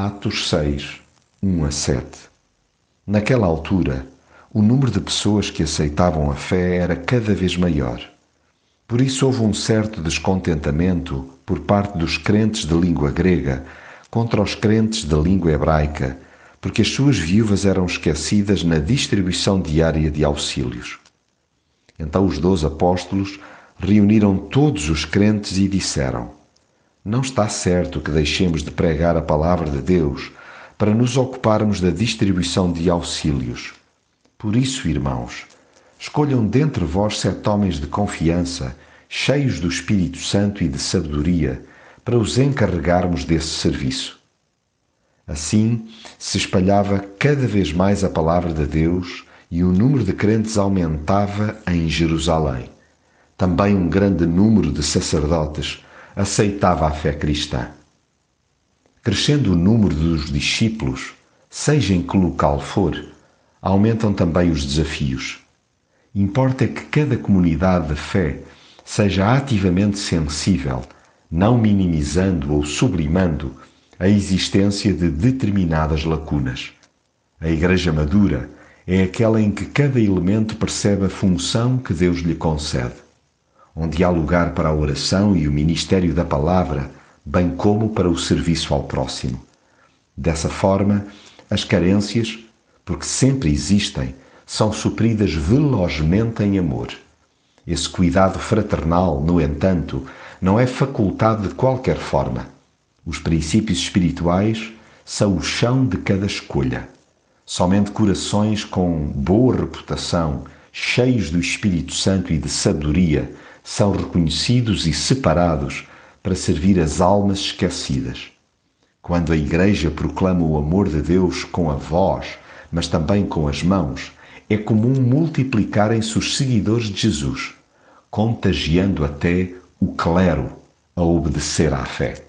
Atos 6, 1 a 7 Naquela altura, o número de pessoas que aceitavam a fé era cada vez maior. Por isso houve um certo descontentamento por parte dos crentes de língua grega contra os crentes de língua hebraica, porque as suas viúvas eram esquecidas na distribuição diária de auxílios. Então os doze apóstolos reuniram todos os crentes e disseram: não está certo que deixemos de pregar a palavra de Deus para nos ocuparmos da distribuição de auxílios. Por isso, irmãos, escolham dentre vós sete homens de confiança, cheios do Espírito Santo e de sabedoria, para os encarregarmos desse serviço. Assim se espalhava cada vez mais a palavra de Deus e o número de crentes aumentava em Jerusalém. Também um grande número de sacerdotes aceitava a fé cristã. Crescendo o número dos discípulos, seja em que local for, aumentam também os desafios. Importa que cada comunidade de fé seja ativamente sensível, não minimizando ou sublimando a existência de determinadas lacunas. A Igreja madura é aquela em que cada elemento percebe a função que Deus lhe concede onde há lugar para a oração e o ministério da palavra, bem como para o serviço ao próximo. Dessa forma, as carências, porque sempre existem, são supridas velozmente em amor. Esse cuidado fraternal, no entanto, não é facultado de qualquer forma. Os princípios espirituais são o chão de cada escolha. Somente corações com boa reputação, cheios do Espírito Santo e de sabedoria, são reconhecidos e separados para servir as almas esquecidas. Quando a Igreja proclama o amor de Deus com a voz, mas também com as mãos, é comum multiplicarem-se os seguidores de Jesus, contagiando até o clero a obedecer à fé.